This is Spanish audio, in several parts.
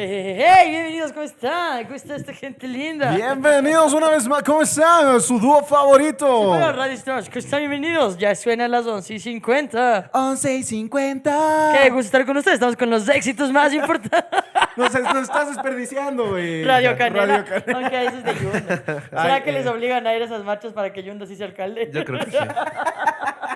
Eh, hey, bienvenidos, ¿cómo están? ¿Cómo está esta gente linda? Bienvenidos una vez más, ¿cómo están? Su dúo favorito. Bueno, Radio Stars, ¿cómo están? Bienvenidos. Ya suenan las 11 y 50. 11 y 50. Qué gusto estar con ustedes. Estamos con los éxitos más importantes. Nos, nos estás desperdiciando, güey. Radio Canela. Radio Canela. Aunque eso es de Yunda. ¿Será Ay, que les eh. obligan a ir a esas marchas para que Yunda sí sea alcalde? Yo creo que sí.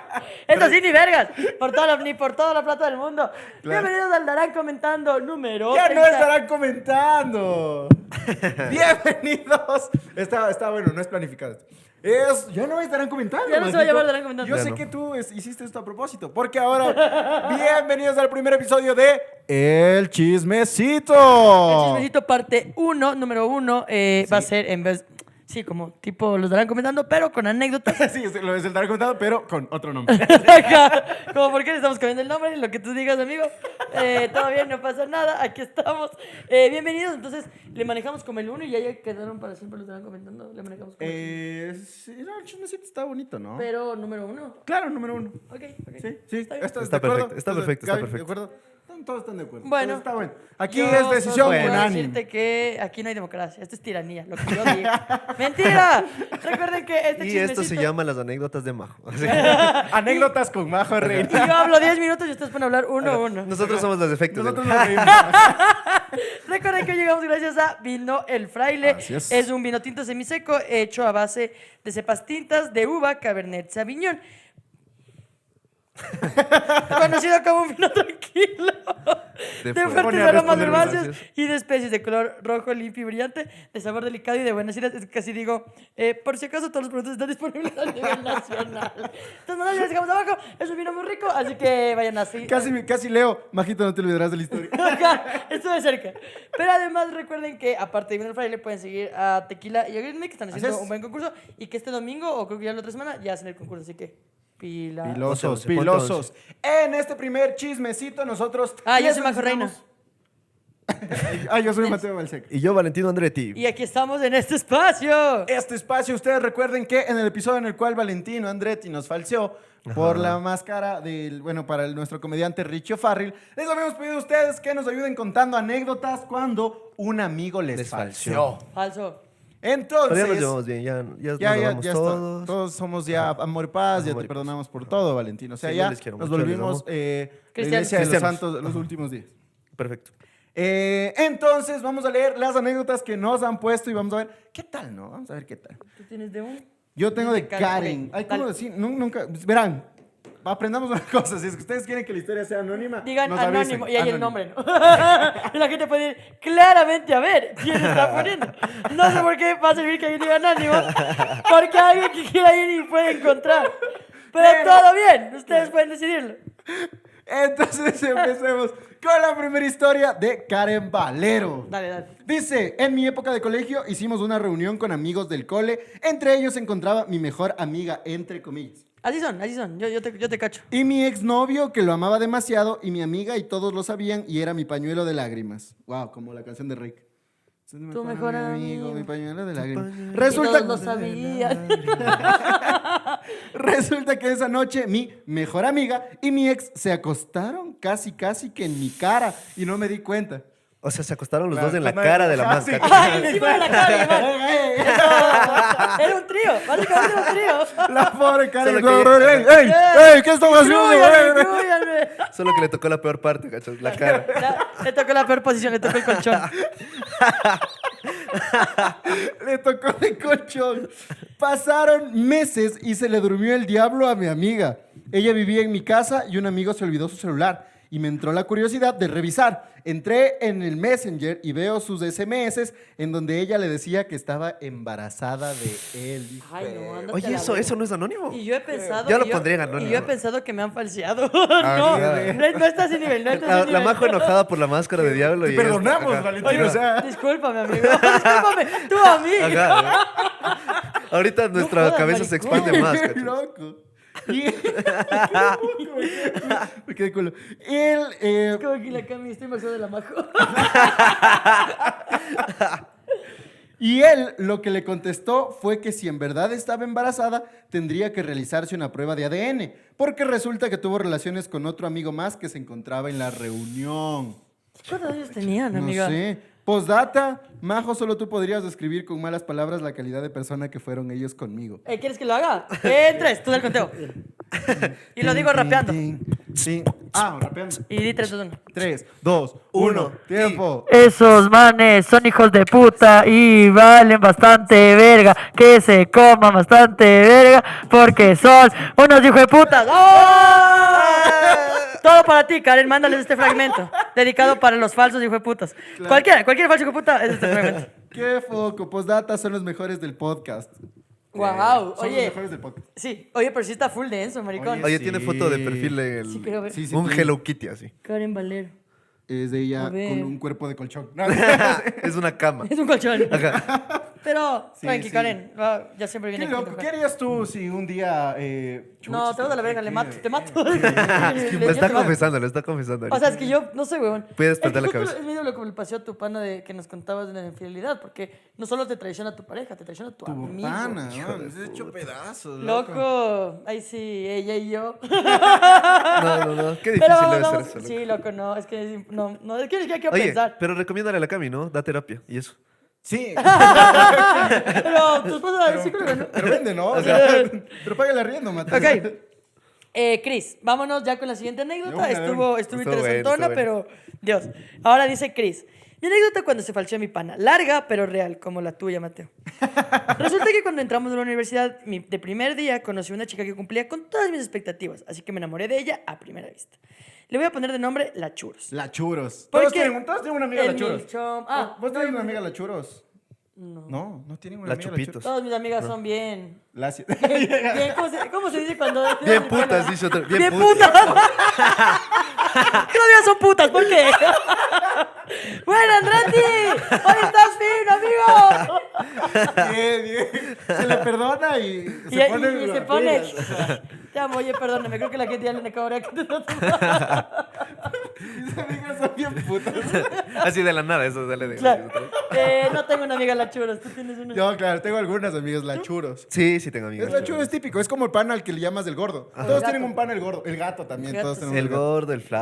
Esto sí, ni vergas. Por toda la, ni por toda la plata del mundo. Bienvenidos al Darán comentando número. Ya no 30. estarán comentando. Bienvenidos. Está, está bueno, no es planificado. Es, ya no estarán comentando. Ya no se va a llamar Darán Comentando. Yo Ya sé no. que tú es- hiciste esto a propósito, porque ahora bienvenidos al primer episodio de El Chismecito. El chismecito parte 1, número 1, va a ser en vez. Sí, como tipo los darán comentando, pero con anécdotas. Sí, lo es el Darán comentando, pero con otro nombre. como por qué le estamos cambiando el nombre, lo que tú digas, amigo. Eh, todo bien, no pasa nada, aquí estamos. Eh, bienvenidos, entonces le manejamos como el 1 y ya, ya quedaron para siempre los darán comentando. Le manejamos como el Eh, sí, no, el chismecito está bonito, ¿no? Pero número 1. Claro, número uno. Ok, ok. Sí, sí, Está bien. ¿estás Está de acuerdo? perfecto, está ¿Estás de- perfecto, está perfecto. ¿De acuerdo? Todos están de acuerdo. Bueno. Entonces, está bueno. Aquí Yo es decisión puedo unánime. decirte que aquí no hay democracia, esto es tiranía, lo que yo diga. ¡Mentira! Recuerden que este Y esto se llama las anécdotas de Majo. Así- Anécdotas con Majo Y Reina. yo hablo 10 minutos y ustedes pueden hablar uno a uno. Nosotros somos los efectos. del- Nosotros nos reímos. Recuerden que hoy llegamos gracias a Vino El Fraile. Así es. un vino tinto semiseco hecho a base de cepas tintas de uva Cabernet Sauvignon. Conocido como un vino tranquilo. De De, fuertes aromas herbáceos y de especies de color rojo, limpio y brillante, de sabor delicado y de buenas ideas. Es casi digo, eh, por si acaso todos los productos están disponibles a nivel nacional. Entonces, nada, ya les dejamos abajo. Es un vino muy rico, así que vayan así. Casi, casi leo. Majito, no te olvidarás de la historia. Estuve cerca. Pero además recuerden que aparte de Vino Fraile pueden seguir a Tequila y a Milk, que están haciendo es. un buen concurso y que este domingo o creo que ya la otra semana ya hacen el concurso, así que pila. Pilosos, pilosos. En este primer chismecito nosotros... Ah, yo soy Majo Reina. ah, yo soy Mateo Balsec. Y yo, Valentino Andretti. Y aquí estamos en este espacio. Este espacio, ustedes recuerden que en el episodio en el cual Valentino Andretti nos falseó por la máscara del, bueno, para el- nuestro comediante Richie Farrell, les habíamos pedido a ustedes que nos ayuden contando anécdotas cuando un amigo les, Les falseó. falseó. Falso. Entonces, Pero ya nos llevamos bien, ya, ya, ya, nos ya, amamos ya está. todos. Somos ya amor y paz, ya Amor te y paz. perdonamos por todo, Valentino. O sea, ya les quiero nos mucho, volvimos eh, la Cristianos. iglesia de los Cristianos. santos los últimos días. Perfecto. Eh, entonces, vamos a leer las anécdotas que nos han puesto y vamos a ver qué tal, ¿no? Vamos a ver qué tal. ¿Tú tienes de un? Yo tengo de De Karen. Karen. Ay, ¿cómo decir? Nu- Nunca. Verán, aprendamos una cosa. Si es que ustedes quieren que la historia sea anónima, Digan nos avisen. anónimo y ahí el Anónimo. nombre, ¿no? y la gente puede ir claramente a ver quién está poniendo. No sé por qué va a servir que alguien diga anónimo, porque alguien que quiera ir y puede encontrar. Pero Pero- todo bien, ustedes pueden decidirlo. Entonces, empecemos con la primera historia de Karen Valero. Dale, dale. Dice, en mi época de colegio hicimos una reunión con amigos del cole. Entre ellos se encontraba mi mejor amiga, entre comillas. Así son, así son, yo, yo, te, yo te cacho. Y mi exnovio, que lo amaba demasiado, y mi amiga, y todos lo sabían, y era mi pañuelo de lágrimas. Wow, como la canción de Rick. Tu mejor amigo. mi pañuelo de lágrimas. pañuelo. Y Resulta, todos lo sabían. resulta que esa noche mi mejor amiga y mi ex se acostaron casi, casi que en mi cara, y no me di cuenta. O sea, se acostaron los dos en la cuando- cara de la máscara. ¡Ay, encima de la cara! Era un trío, básicamente era un trío. La pobre que- ¡Ey, ey, ey! ¿Qué estamos haciendo? Solo que le tocó la peor parte, ¿cachai? La cara. La- le tocó la peor posición, le tocó el colchón. Le tocó de colchón. Pasaron meses y se le durmió el diablo a mi amiga. Ella vivía en mi casa y un amigo se olvidó su celular. Y me entró la curiosidad de revisar. Entré en el Messenger y veo sus SMS en donde ella le decía que estaba embarazada de él. hijo Ay, no, ándate a Oye, la eso, verga. eso no es anónimo. Y yo he pensado. Yo lo y pondría en anónimo. Y yo he pensado que me han falseado. Ah, no, no, no está a ese nivel, no está La, la. Majo enojada por la máscara de diablo. Te y perdonamos. Valentín, o sea. Discúlpame, amigo. Discúlpame, tú a mí. Ajá. Ahorita nuestra jodas, cabeza se expande más. Qué loco. Y... Me quedé culo. Él, eh, Como que la Cami está embarazada de la majo. Y él lo que le contestó fue que si en verdad estaba embarazada, tendría que realizarse una prueba de ADN, porque resulta que tuvo relaciones con otro amigo más que se encontraba en la reunión. ¿Cuántos años tenían, No amiga? sé. Postdata, Majo, solo tú podrías describir con malas palabras la calidad de persona que fueron ellos conmigo. Eh, ¿Quieres que lo haga? En tres, tú da el conteo. Y lo digo rapeando. Sí. Ah, rapeando. Y di tres, dos, uno. 3, 2, 1, Uno, tiempo. Esos manes son hijos de puta y valen bastante verga. Que se coman bastante verga porque son unos hijos de puta. Todo para ti, Karen. Mándales este fragmento. Dedicado para los falsos hijos de putas. Cualquiera, cualquier falso hijo de puta es este fragmento. Qué foco. Postdata son los mejores del podcast. Wow, Son los oye. mejores del podcast. Sí, oye, pero sí está full denso, maricón. Oye, Sí. tiene foto de perfil el... Sí, quiero ver. Sí, sí, un sí. Hello Kitty así. Karen Valero. Es de ella con un cuerpo de colchón. No, es una cama. Es un colchón. Pero, Sí, tranqui, sí. Karen. Ya siempre Qué viene aquí. loco. ¿Qué harías tú si un día... Eh, No, te vas a la verga, le ¿qué? mato, te mato. Le- Lo está confesando, lo está confesando. O sea, es que yo no sé, weón. Puedes Es que perder la cabeza. Es medio lo que le pasó a tu pana de que nos contabas de la infidelidad, porque no solo te traiciona tu pareja, te traiciona tu, Tu amigo. pana, ¿no? de Se ha hecho pedazos, Loco, ahí sí, ella y yo. No, no, no. Qué difícil Pero debe vamos, ser eso. loco. sí, loco, no, es que es- no, no, es que quiero Oye, pensar. pero recomiéndale a la Cami, ¿no? Da terapia y eso. Sí, Pero tu esposa es psicóloga, ¿no? pero vende, ¿no? O sea, pero paga el arriendo, Mate. Ok. Eh, Chris, vámonos ya con la siguiente anécdota. Estuvo, estuvo Estuvo interesantona, pero Dios. Ahora dice Chris. Mi anécdota cuando se falseó mi pana. Larga, pero real, como la tuya, Mateo. Resulta que cuando entramos a la universidad, mi- de primer día, conocí a una chica que cumplía con todas mis expectativas, así que me enamoré de ella a primera vista. Le voy a poner de nombre La. La Churros. Porque Todos tienen, todos tienen una amiga La Churros. Milchom- Ah, ¿Vos no, tienes una amiga La Churros? No. No, no tienen una La amiga Chupitos. Todas mis amigas son bien. La bien, bien, ¿cómo, se, cómo se dice cuando.? Bien putas, dice otro. Bien, Bien putas. putas. Todavía son putas, ¿por qué? bueno, Andretti, hoy estás fino, amigo. Bien, bien. Se le perdona y Y, se y- pone. y se las pone. Te amo, oye, perdóname, creo que la gente ya le de que te Mis amigas son bien putas. Así de la nada, eso sale de. Claro. Eh, no tengo una amiga la churas, tú tienes una. Yo, claro, tengo algunas amigas La Churros. Sí, sí tengo amigos. Es la churro es típico, es como el pan al que le llamas el gordo. Todos El tienen un pan el gordo. El gato también, Gato, todos sí. tenemos El el gordo, el flaco,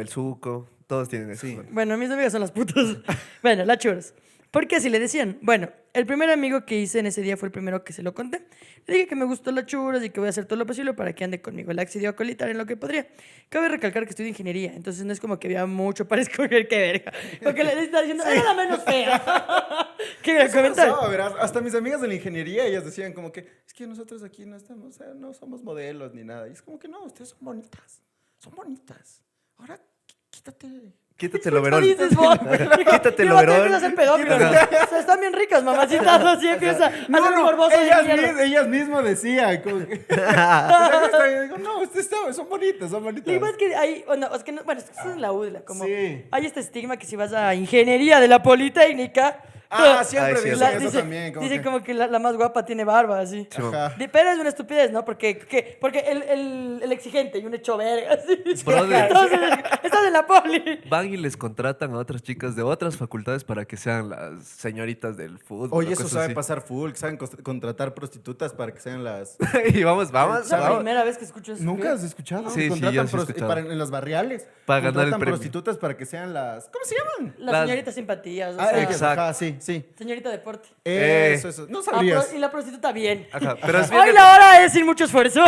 el suco, todos tienen eso. Bueno, mis amigas son las putas. bueno, las churas. ¿Por qué así le decían? Bueno, el primer amigo que hice en ese día fue el primero que se lo conté. Le dije que me gustó las churas y que voy a hacer todo lo posible para que ande conmigo. Él accedió a colitar en lo que podría. Cabe recalcar que estudio ingeniería, entonces no es como que había mucho para escoger qué verga. Porque le estaba diciendo, era la menos fea. qué gran comentario. Hasta mis amigas de la ingeniería, ellas decían como que, es que nosotros aquí no estamos, o sea, no somos modelos ni nada. Y es como que no, ustedes son bonitas. Son bonitas. Ahora, qu- quítate. Quítate el ¿Qué overol. dices? Quítate el overol. a ser. O sea, están bien ricas, mamacitas. Así empieza a ser morboso. ellas, mis- ellas mismas decían. Como que, digo, no, ustedes son bonitas, son bonitas. Y más que hay, bueno, es que no, bueno, es que en la UDLA, como Sí. hay este estigma que si vas a ingeniería de la Politécnica, Ah, siempre Ay, sí, dicen la- eso dice, también. Como dice que, como que la, la más guapa tiene barba, así. Ajá. Pero es una estupidez, ¿no? Porque, que- porque el, el, el exigente y un hecho verga, así. Brother. Entonces, estás en la poli. Van y les contratan a otras chicas de otras facultades para que sean las señoritas del fútbol. Oye, eso cosas sabe así. pasar full, saben contratar prostitutas para que sean las... y vamos, vamos, Es la vamos. primera vez que escucho eso. ¿Nunca has escuchado? Sí, sí, Contratan yo sí he pros- escuchado. para- en las barriales. Para ganar el contratan premio. prostitutas para que sean las... ¿Cómo se llaman? Las Las- señoritas simpatías, o Ah, sea, Exacto. ajá, sí, sí. señorita deporte. Eh. Eso, eso. No Ah, sabrías. pro- y la prostituta bien. Ajá, pero es bien, Hoy de- la hora es sin mucho esfuerzo.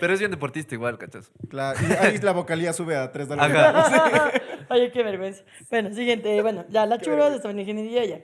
pero es bien deportista igual, ¿cachas? Claro, y ahí la vocalía sube a 3 dólares. Ajá. Oye, qué vergüenza. Bueno, siguiente. Bueno, ya la churros, estaba en ingeniería ya.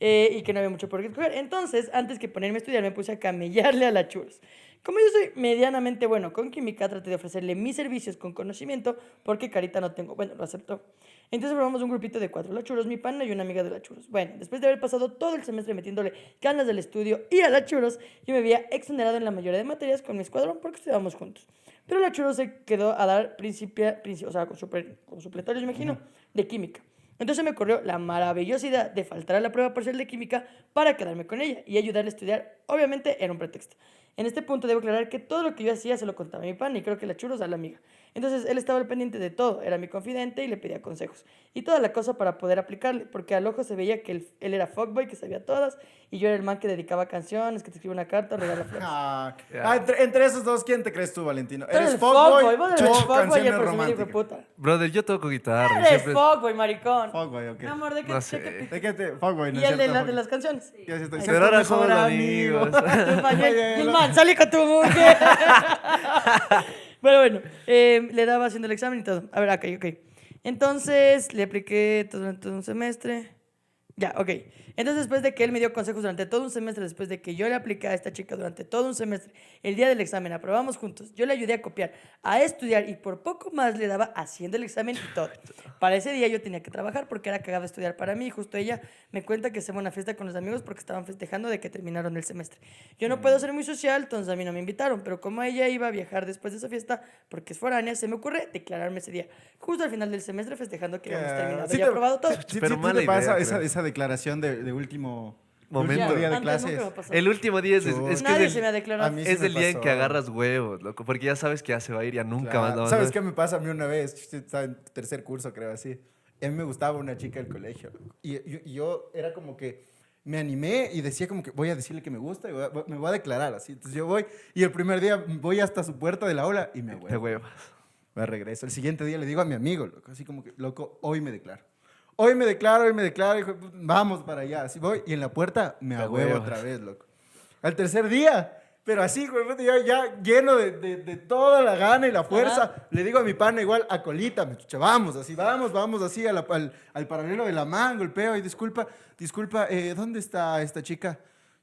Eh, y que no había mucho por qué escoger. Entonces, antes que ponerme a estudiar, me puse a camellarle a la churros. Como yo soy medianamente bueno con química, traté de ofrecerle mis servicios con conocimiento, porque carita no tengo. Bueno, lo aceptó. Entonces formamos un grupito de cuatro, la churros, mi pana y una amiga de la churros. Bueno, después de haber pasado todo el semestre metiéndole ganas del estudio y a la churros, yo me había exonerado en la mayoría de materias con mi escuadrón porque estudiábamos juntos. Pero la churros se quedó a dar principia, princi- o sea, con, supre- con supletorios, imagino, de química. Entonces me ocurrió la maravillosidad de faltar a la prueba parcial de química para quedarme con ella y ayudarle a estudiar. Obviamente era un pretexto. En este punto debo aclarar que todo lo que yo hacía se lo contaba a mi pan y creo que la churros a la amiga. Entonces él estaba al pendiente de todo, era mi confidente y le pedía consejos. Y toda la cosa para poder aplicarle, porque al ojo se veía que él, él era fuckboy, que sabía todas, y yo era el man que dedicaba canciones, que te escribe una carta, regala flores. Ah, ah, entre, entre esos dos, ¿quién te crees tú, Valentino? Eres ¿Eres fuckboy? vos eres fuckboy y el románticas? puta. Brother, yo toco guitarra. Eres siempre- fuckboy, maricón. Fuckboy, ok. Mi amor, ¿de qué? No sé. qué- ¿De qué te...? Fuckboy, ¿no Y el de, la- de las canciones. Yo sí estoy- Pero ahora somos amigo. amigos. Y el- man, salí con tu mujer. Pero bueno, eh, le daba haciendo el examen y todo. A ver, ok, ok. Entonces, le apliqué todo- todo un semestre. Ya, ok. Entonces, después de que él me dio consejos durante todo un semestre, después de que yo le apliqué a esta chica durante todo un semestre, el día del examen aprobamos juntos, yo le ayudé a copiar, a estudiar y por poco más le daba haciendo el examen y todo. Para ese día yo tenía que trabajar porque era cagado estudiar para mí. y Justo ella me cuenta que se fue a una fiesta con los amigos porque estaban festejando de que terminaron el semestre. Yo no puedo ser muy social, entonces a mí no me invitaron, pero como ella iba a viajar después de esa fiesta porque es foránea, se me ocurre declararme ese día, justo al final del semestre festejando que habíamos terminado Sí y te- aprobado todo. Sí, Pero sí, mala te pasa esa declaración de, de último Momento. día de clases. me. El último día es, es, es que Nadie es se me ha el, declarado. A mí sí es me el día en que agarras huevos, loco. Porque ya sabes que ya se va a ir, ya nunca Claro. más. a ¿Sabes qué me pasa a mí una vez? Estaba en tercer curso, creo, así. A mí me gustaba una chica del colegio. Y yo, y yo era como que me animé y decía como que voy a decirle que me gusta y voy a- me voy a declarar así. Entonces yo voy y el primer día voy hasta su puerta de la aula y me huevo. huevas. Me regreso. El siguiente día le digo a mi amigo, loco, así como que, loco, hoy me declaro. Hoy me declaro, hoy me declaro, hijo vamos para allá. Así voy y en la puerta me huevos. otra vez, loco. Al tercer día, pero así, yo ya lleno de, de- de toda la gana y la fuerza, Ajá. le digo a mi pana igual, a colita, me chucha, vamos, así, vamos, vamos, así, la- al, al paralelo de la man, golpeo y disculpa, disculpa, eh, ¿dónde está esta chica?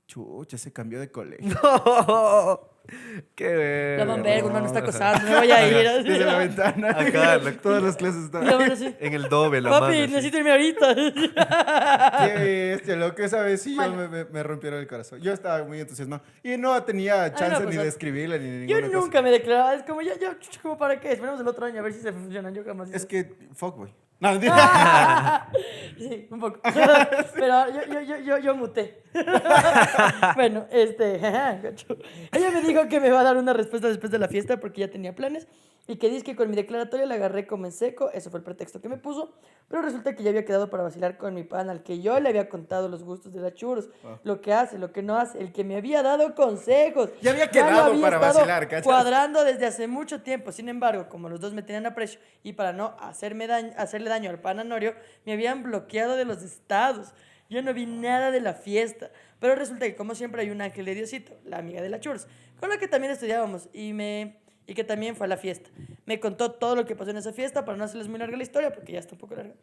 Chucha, se cambió de colegio. Qué verga. La man verga, un man me está acosando, me voy a ir. así. Desde la ventana. Acá. Todas las clases están. la man así, En el doble, la Papi, mano. necesito irme ahorita. Qué bestia, loco. Esa vez sí yo me, me- me rompieron el corazón. Yo estaba muy entusiasmado. Y no tenía chance no, ni pues, de escribirle ni Yo ninguna cosa. nunca me declaraba. Es como, ya, ya, como para qué. Esperemos el otro año a ver si se funcionan. Yo jamás. Es que, fuckboy. No. Sí, un poco. Pero yo, yo, yo, yo, yo muté. bueno, este. Ella me dijo que me va a dar una respuesta después de la fiesta porque ya tenía planes. Y que dice que con mi declaratoria la agarré como en seco. Eso fue el pretexto que me puso. Pero resulta que ya había quedado para vacilar con mi pan al que yo le había contado los gustos de la churros. Lo que hace, lo que no hace. El que me había dado consejos. Ya había quedado para estado vacilar, ¿cachas? Cuadrando desde hace mucho tiempo. Sin embargo, como los dos me tenían aprecio y para no hacerme daño, hacerle daño al pan Anorio, me habían bloqueado de los estados. Yo no vi nada de la fiesta. Pero resulta que, como siempre, hay un ángel de Diosito, la amiga de la Churs, con la que también estudiábamos y me y que también fue a la fiesta. Me contó todo lo que pasó en esa fiesta para no hacerles muy larga la historia, porque ya está un poco larga.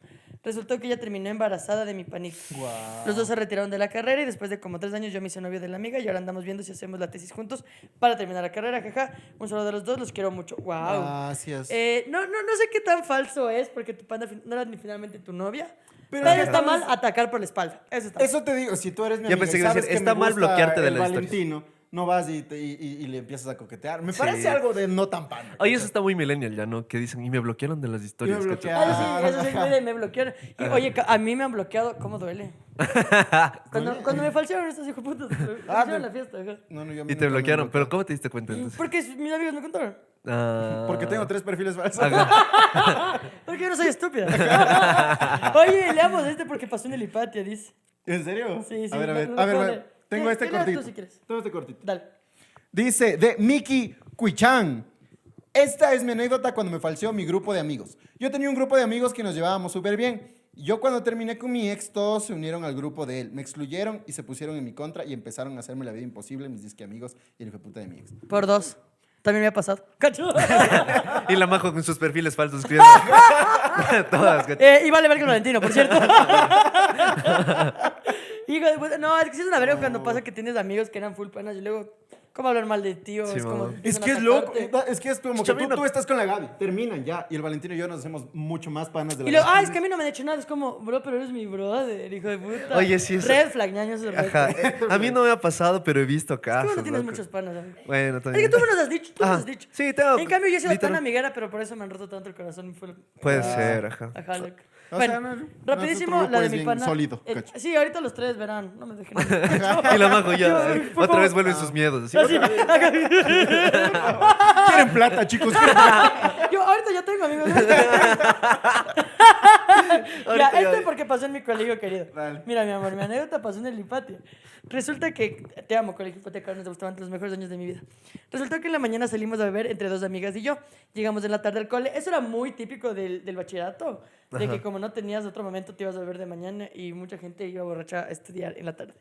Resultó que ella terminó embarazada de mi panito. Los dos se retiraron de la carrera y después de como tres años yo me hice novio de la amiga y ahora andamos viendo si hacemos la tesis juntos para terminar la carrera. Jaja, un saludo de los dos, los quiero mucho. Wow. Gracias. Eh, no, no, no sé qué tan falso es porque tu panda no era ni finalmente tu novia. Pero está mal atacar por la espalda. Eso está mal. Eso te digo, si tú eres mi amiga pensé y que a sabes decir, que está me mal gusta bloquearte de la historia. No vas y, te- y, y- y le empiezas a coquetear. Me Sí. parece algo de no tan pan. Oye, eso está muy millennial ya, ¿no? Que dicen, y me bloquearon de las historias. me bloquearon. Ah, sí, eso sí, mire, me bloquearon. Y, oye, a mí me han bloqueado, ¿cómo duele? Cuando, cuando me falsearon estos hijos putas, me falsearon pero- la fiesta. No, no, yo Y te me bloquearon. Pero. ¿cómo te diste cuenta entonces? Porque mis amigos me contaron. Ah. Porque tengo tres perfiles falsos. Porque yo no soy estúpida. Oye, leamos este porque pasó en el Hipatia, dice. ¿En serio? Sí, sí, A ver, a ver, a ver, ver. Tengo ¿Qué- este leas tú cortito. si quieres? Tengo este cortito. Dale. Dice, de Miki Cuichan. Esta es mi anécdota cuando me falseó mi grupo de amigos. Yo tenía un grupo de amigos que nos llevábamos súper bien. Yo cuando terminé con mi ex, todos se unieron al grupo de él. Me excluyeron y se pusieron en mi contra y empezaron a hacerme la vida imposible mis disque amigos y el hijo de puta de mi ex. Por dos. También me ha pasado. ¿Cacho? Y la majo con sus perfiles falsos. Todas. Eh, y vale verga el Valentino, por cierto. Hijo de puta. No, es que sí es una verga cuando pasa que tienes amigos que eran full panas y luego, ¿cómo hablar mal de ti? O Sí, es como. mamá. Es que es loco, es que es como que Chavino. tú, tú estás con la Gaby, terminan ya, y el Valentino y yo nos hacemos mucho más panas de la Y luego, Gaby. ah, es que a mí no me han hecho nada. Es como, bro, pero eres mi brother, hijo de puta. Oye, sí, eso- Red flag, ñaño, eso es red Ajá. flag. eh, A mí no me ha pasado, pero he visto casos. vos no tienes loco. muchos panas, amigo. Bueno, Es también. que tú me los has dicho, tú me Ajá. los has dicho. Sí, tengo- En cambio, yo he sido literal- tan amiguera, pero por eso me han roto tanto el corazón. Fue- Puede ser, ajá. Ajá, loco. O bueno, sea, no, no, rapidísimo, la de es mi bien pana. sólido, Eh, sí, ahorita los tres verán, no me dejen. Y la majo ya. Eh, otra vez vuelven sus miedos. así. Así, Quieren plata, chicos. quieren plata. Yo ahorita yo tengo, amigos. ya, este porque pasó en mi colegio querido. Mira, mi amor, mi anécdota pasó en el Hipatia. Resulta que, te amo, colegio Hipatia, Carlos, te gustaban los mejores años de mi vida. Resultó que en la mañana salimos a beber entre dos amigas y yo. Llegamos en la tarde al cole. Eso era muy típico del, del bachillerato, de que como no tenías otro momento, te ibas a beber de mañana y mucha gente iba borracha a estudiar en la tarde.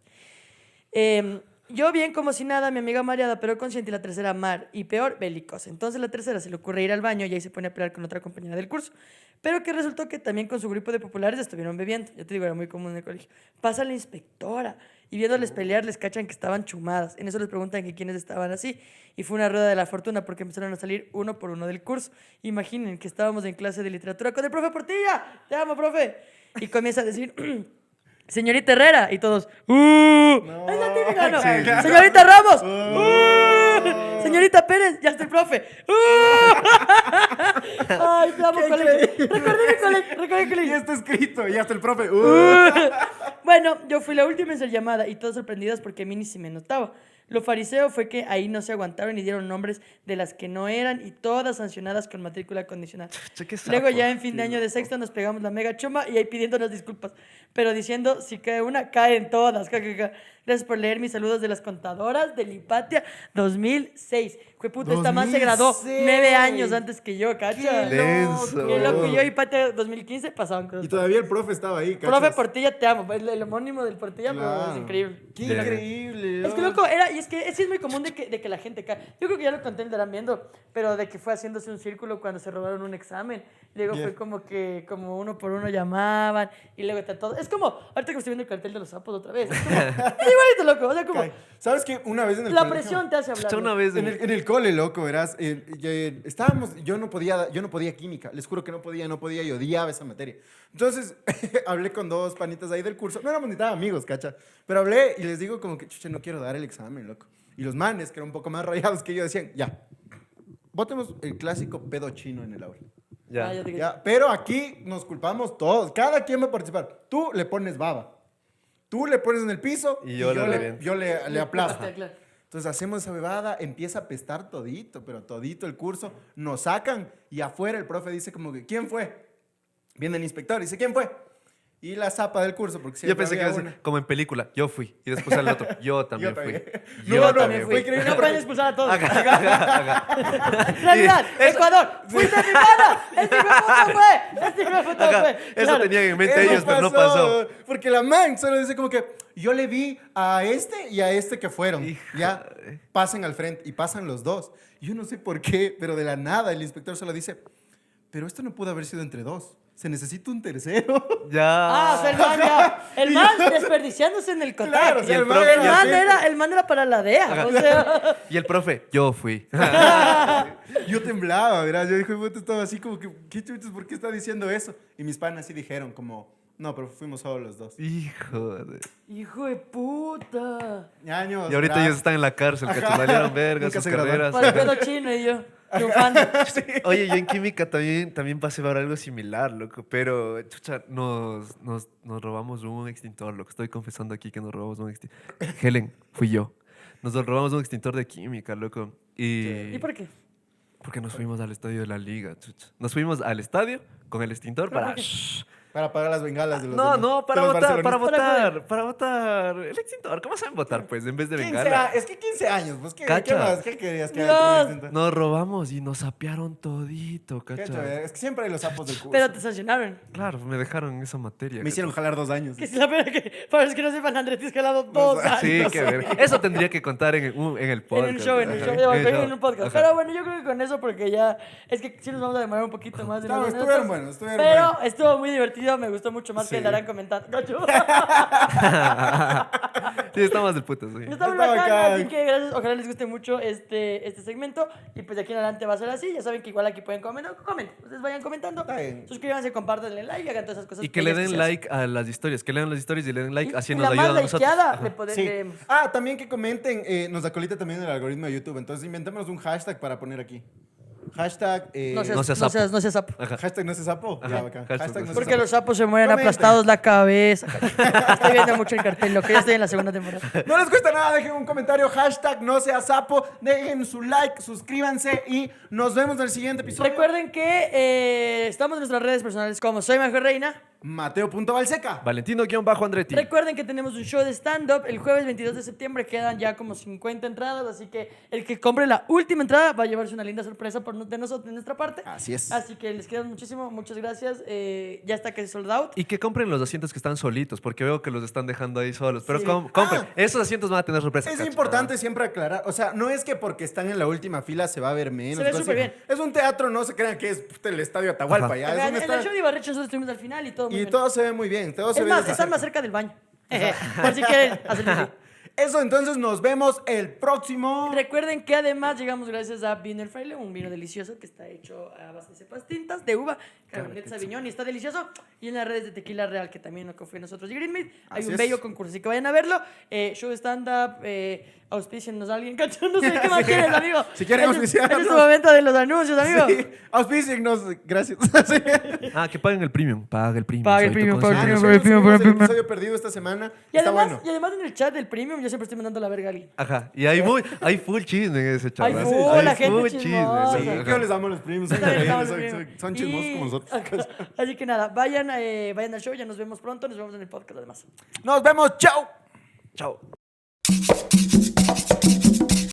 Eh, yo bien como si nada, mi amiga mareada, pero consciente, y la tercera mar, y peor, bélicos. Entonces la tercera se le ocurre ir al baño y ahí se pone a pelear con otra compañera del curso. Pero que resultó que también con su grupo de populares estuvieron bebiendo. Ya te digo, era muy común en el colegio. Pasa la inspectora y viéndoles pelear les cachan que estaban chumadas. En eso les preguntan que quiénes estaban así. Y fue una rueda de la fortuna porque empezaron a salir uno por uno del curso. Imaginen que estábamos en clase de literatura con el profe Portilla. Te amo, profe. Y comienza a decir... Señorita Herrera, y todos, ¡Uh! Es la típica, ¿no? Señorita Ramos, ¡Uh! Señorita Pérez, ya está el profe, ¡Uh! Ay, amo, colegio. Recordé mi colegio, recordé mi colegio. Ya está escrito, ya está el profe. Uh. Bueno, yo fui la última en ser llamada y todas sorprendidas porque a mí ni se me notaba. Lo fariseo fue que ahí no se aguantaron y dieron nombres de las que no eran y todas sancionadas con matrícula condicional. Luego ya en fin de año de sexto nos pegamos la mega chuma y ahí pidiéndonos disculpas, pero diciendo si cae una, caen todas. Gracias por leer mis saludos de las contadoras del Hipatia 2006. 6 Fue puta, esta man se graduó 2006. nueve años antes que yo, cacha. Qué Denso. Qué loco, yo Hipatia 2015 pasaban cosas. Y todavía el profe estaba ahí, Profe ¿cachas? Portilla, te amo. El, el homónimo del Portilla pero Claro. es increíble. Qué loco. increíble. Es que loco, era, y es que sí es muy común de que, de que la gente cae. Yo creo que ya lo conté, estarán viendo, pero de que fue haciéndose un círculo cuando se robaron un examen. Luego Yeah. fue como que como uno por uno llamaban y luego está todo. Es como, ahorita que estoy viendo el cartel de los sapos otra vez. Es, como, es igualito, loco. O sea, como Cae. ¿Sabes qué? Una vez en el la colegio- presión te hace hablar. Una vez En en- el, en el cole, loco, verás. eh, eh, estábamos, yo no podía, yo no podía química. Les juro que no podía, no podía y odiaba esa materia. Entonces, hablé con dos panitas ahí del curso. No éramos ni tan amigos, cacha. Pero hablé y les digo como que, chucha, no quiero dar el examen, loco. Y los manes, que eran un poco más rayados que yo, decían, ya, votemos el clásico pedo chino en el aula. Ya. Ah, ya. Ya, pero aquí nos culpamos todos. Cada quien va a participar. Tú le pones baba. Tú le pones en el piso Y yo le le, reviento. yo le, le aplasto. Claro. Entonces hacemos esa bebada, empieza a pestar todito, pero todito el curso, nos sacan y afuera el profe dice como que, ¿quién fue? Viene el inspector y dice, ¿quién fue? Y la zapa del curso, porque Yo siempre pensé que iba a decir, una. como en película, yo fui. Y después al otro, yo también fui. también. Yo No, no, también fue fui. increíble No porque- pueden expulsar a todos. Ajá. Realidad, Ecuador, fuiste mi pana. Este hijo de puta fue. Este hijo de puta Ajá, fue. Eso Claro. tenían en mente Eso ellos, pero no pasó. Porque la man solo dice como que yo le vi a este y a este que fueron. Hija Ya pasen al frente y pasan los dos. Yo no sé por qué, pero de la nada el inspector solo dice, pero esto no pudo haber sido entre dos. Se necesita un tercero. Ya. Ah, o sea, el man ya. El man desperdiciándose en el contacto. Claro, o sea, Y el el man profe- El era man así. era, el man era para la DEA. O sea, Y el profe, yo fui. Yo temblaba, ¿verdad? Yo dije, puta, estaba así como que, ¿qué chuchos? ¿Por qué está diciendo eso? Y mis panas sí dijeron como, no, pero fuimos solo los dos. Hijo de... hijo de puta. Años. Y ahorita ¿verdad? ellos están en la cárcel, que Ajá. valieron verga Nunca sus carreras. Para el pedo chino y yo. Triunfando. Oye, yo en química también, también pasé por algo similar, loco. Pero, chucha, nos, nos, nos robamos un extintor, lo que estoy confesando aquí que nos robamos un extintor. Helen, fui yo. Nos robamos un extintor de química, loco. Y, ¿Y por qué? Porque nos fuimos al estadio de la liga, chucha. Nos fuimos al estadio con el extintor ¿Pero para... por qué? Shh. Para pagar las bengalas de los No, demás- no, para votar, para votar, para votar. El extintor, ¿cómo saben votar, pues, en vez de 15 bengala? a- es que 15 años, pues, ¿qué, ¿qué Cacha. más? ¿Qué querías que distinto? Nos robamos y nos sapearon todito, cacha. chévere, Es que siempre hay los sapos del curso. Pero te sancionaron. Claro, me dejaron en esa materia. Me cacha. hicieron jalar dos años. Que es la pena que, para los que no sepan, Andrés, te has jalado dos años. Sí, qué ver. Eso tendría que contar en, un- en el En podcast. un show, en un show, En en un podcast. Pero bueno, yo creo que con eso, porque ya. Es que sí nos vamos a demorar un poquito más. de No, estuvieron buenos, estuvieron Pero estuvo muy divertido, me gustó mucho más que el Darán comentando. Gacho. sí, estamos del puto, sí. Está muy Está bacán, así que gracias, ojalá les guste mucho este, este segmento y pues de aquí en adelante va a ser así, ya saben que igual aquí pueden comentar, comenten, ustedes vayan comentando, Está suscríbanse, compartan, denle like y hagan todas esas cosas. Y que le den like a las historias, que lean las historias y le den like, así y nos la ayudan a más nosotros. Sí. Ah, también que comenten, eh, nos acolita también el algoritmo de YouTube. Entonces inventémonos un hashtag para poner aquí. Hashtag. eh, No seas, no no seas seas, sapo. no seas sapo. Ajá. Hashtag no se sapo. Ya, bacán. Hashtag Hashtag no Porque sapo. los sapos se mueren Comenten. aplastados la cabeza. Estoy viendo mucho el cartel, lo que ya estoy en la segunda temporada. No les cuesta nada, dejen un comentario, hashtag no sea sapo, dejen su like, suscríbanse y nos vemos en el siguiente episodio. Recuerden que eh, estamos en nuestras redes personales como Soy Mejor Reina. Mateo.valseca. Valentino-Andretti. Recuerden que tenemos un show de stand-up el jueves 22 de septiembre. Quedan ya como 50 entradas, así que el que compre la última entrada va a llevarse una linda sorpresa por, de nosotros, de nuestra parte. Así es. Así que les quedamos muchísimo, muchas gracias. Eh, ya está que sold out. Y que compren los asientos que están solitos, porque veo que los están dejando ahí solos. Pero Sí. com- compren. Ah. Esos asientos van a tener sorpresa. Es cacho. importante siempre aclarar, o sea, no es que porque están en la última fila se va a ver menos. Se ve súper bien. Es un teatro, no se crean que es el estadio Atahualpa, Ajá. ya. Es un en el show de Ibarrecho nosotros estuvimos al final y todo. muy y bien. todo se ve muy bien, todo es ve más, desde están más cerca. cerca del baño. Por si quieren hacerlo así. Eso, entonces nos vemos el próximo. Recuerden que además llegamos gracias a Vino El Fraile, un vino delicioso que está hecho a base de cepas tintas, de uva, Cabernet Sauvignon y está delicioso. Y en las redes de Tequila Real, que también nos confía nosotros y Greenmead, hay Así un es. bello concurso, así que vayan a verlo. Eh, show stand-up, eh, a alguien, cacho, no sé qué más quieren, amigo. Si quieren Este es- Este es auspiciarnos. tu momento de los anuncios, amigo. Sí, auspíciennos, gracias. Sí. Ah, que paguen el premium. Paga el premium. Paga el soy tu premium, paga el Ah, consciente. premium. nosotros premium, subimos el premium. episodio perdido esta semana. Y Está además, bueno. y además en el chat del premium yo siempre estoy mandando la verga a alguien. Ajá. Y hay, muy, hay full chisme en ese chat. Hay ¿no? full, la gente full chismosa. sí, Sí, ajá. que les damos los primos, son, También increíbles, estamos son, bien. son- son chismosos Y- como Así que nada, vayan, eh, vayan al show, ya nos vemos pronto, nos vemos en el podcast además. Nos vemos, chao. Chao.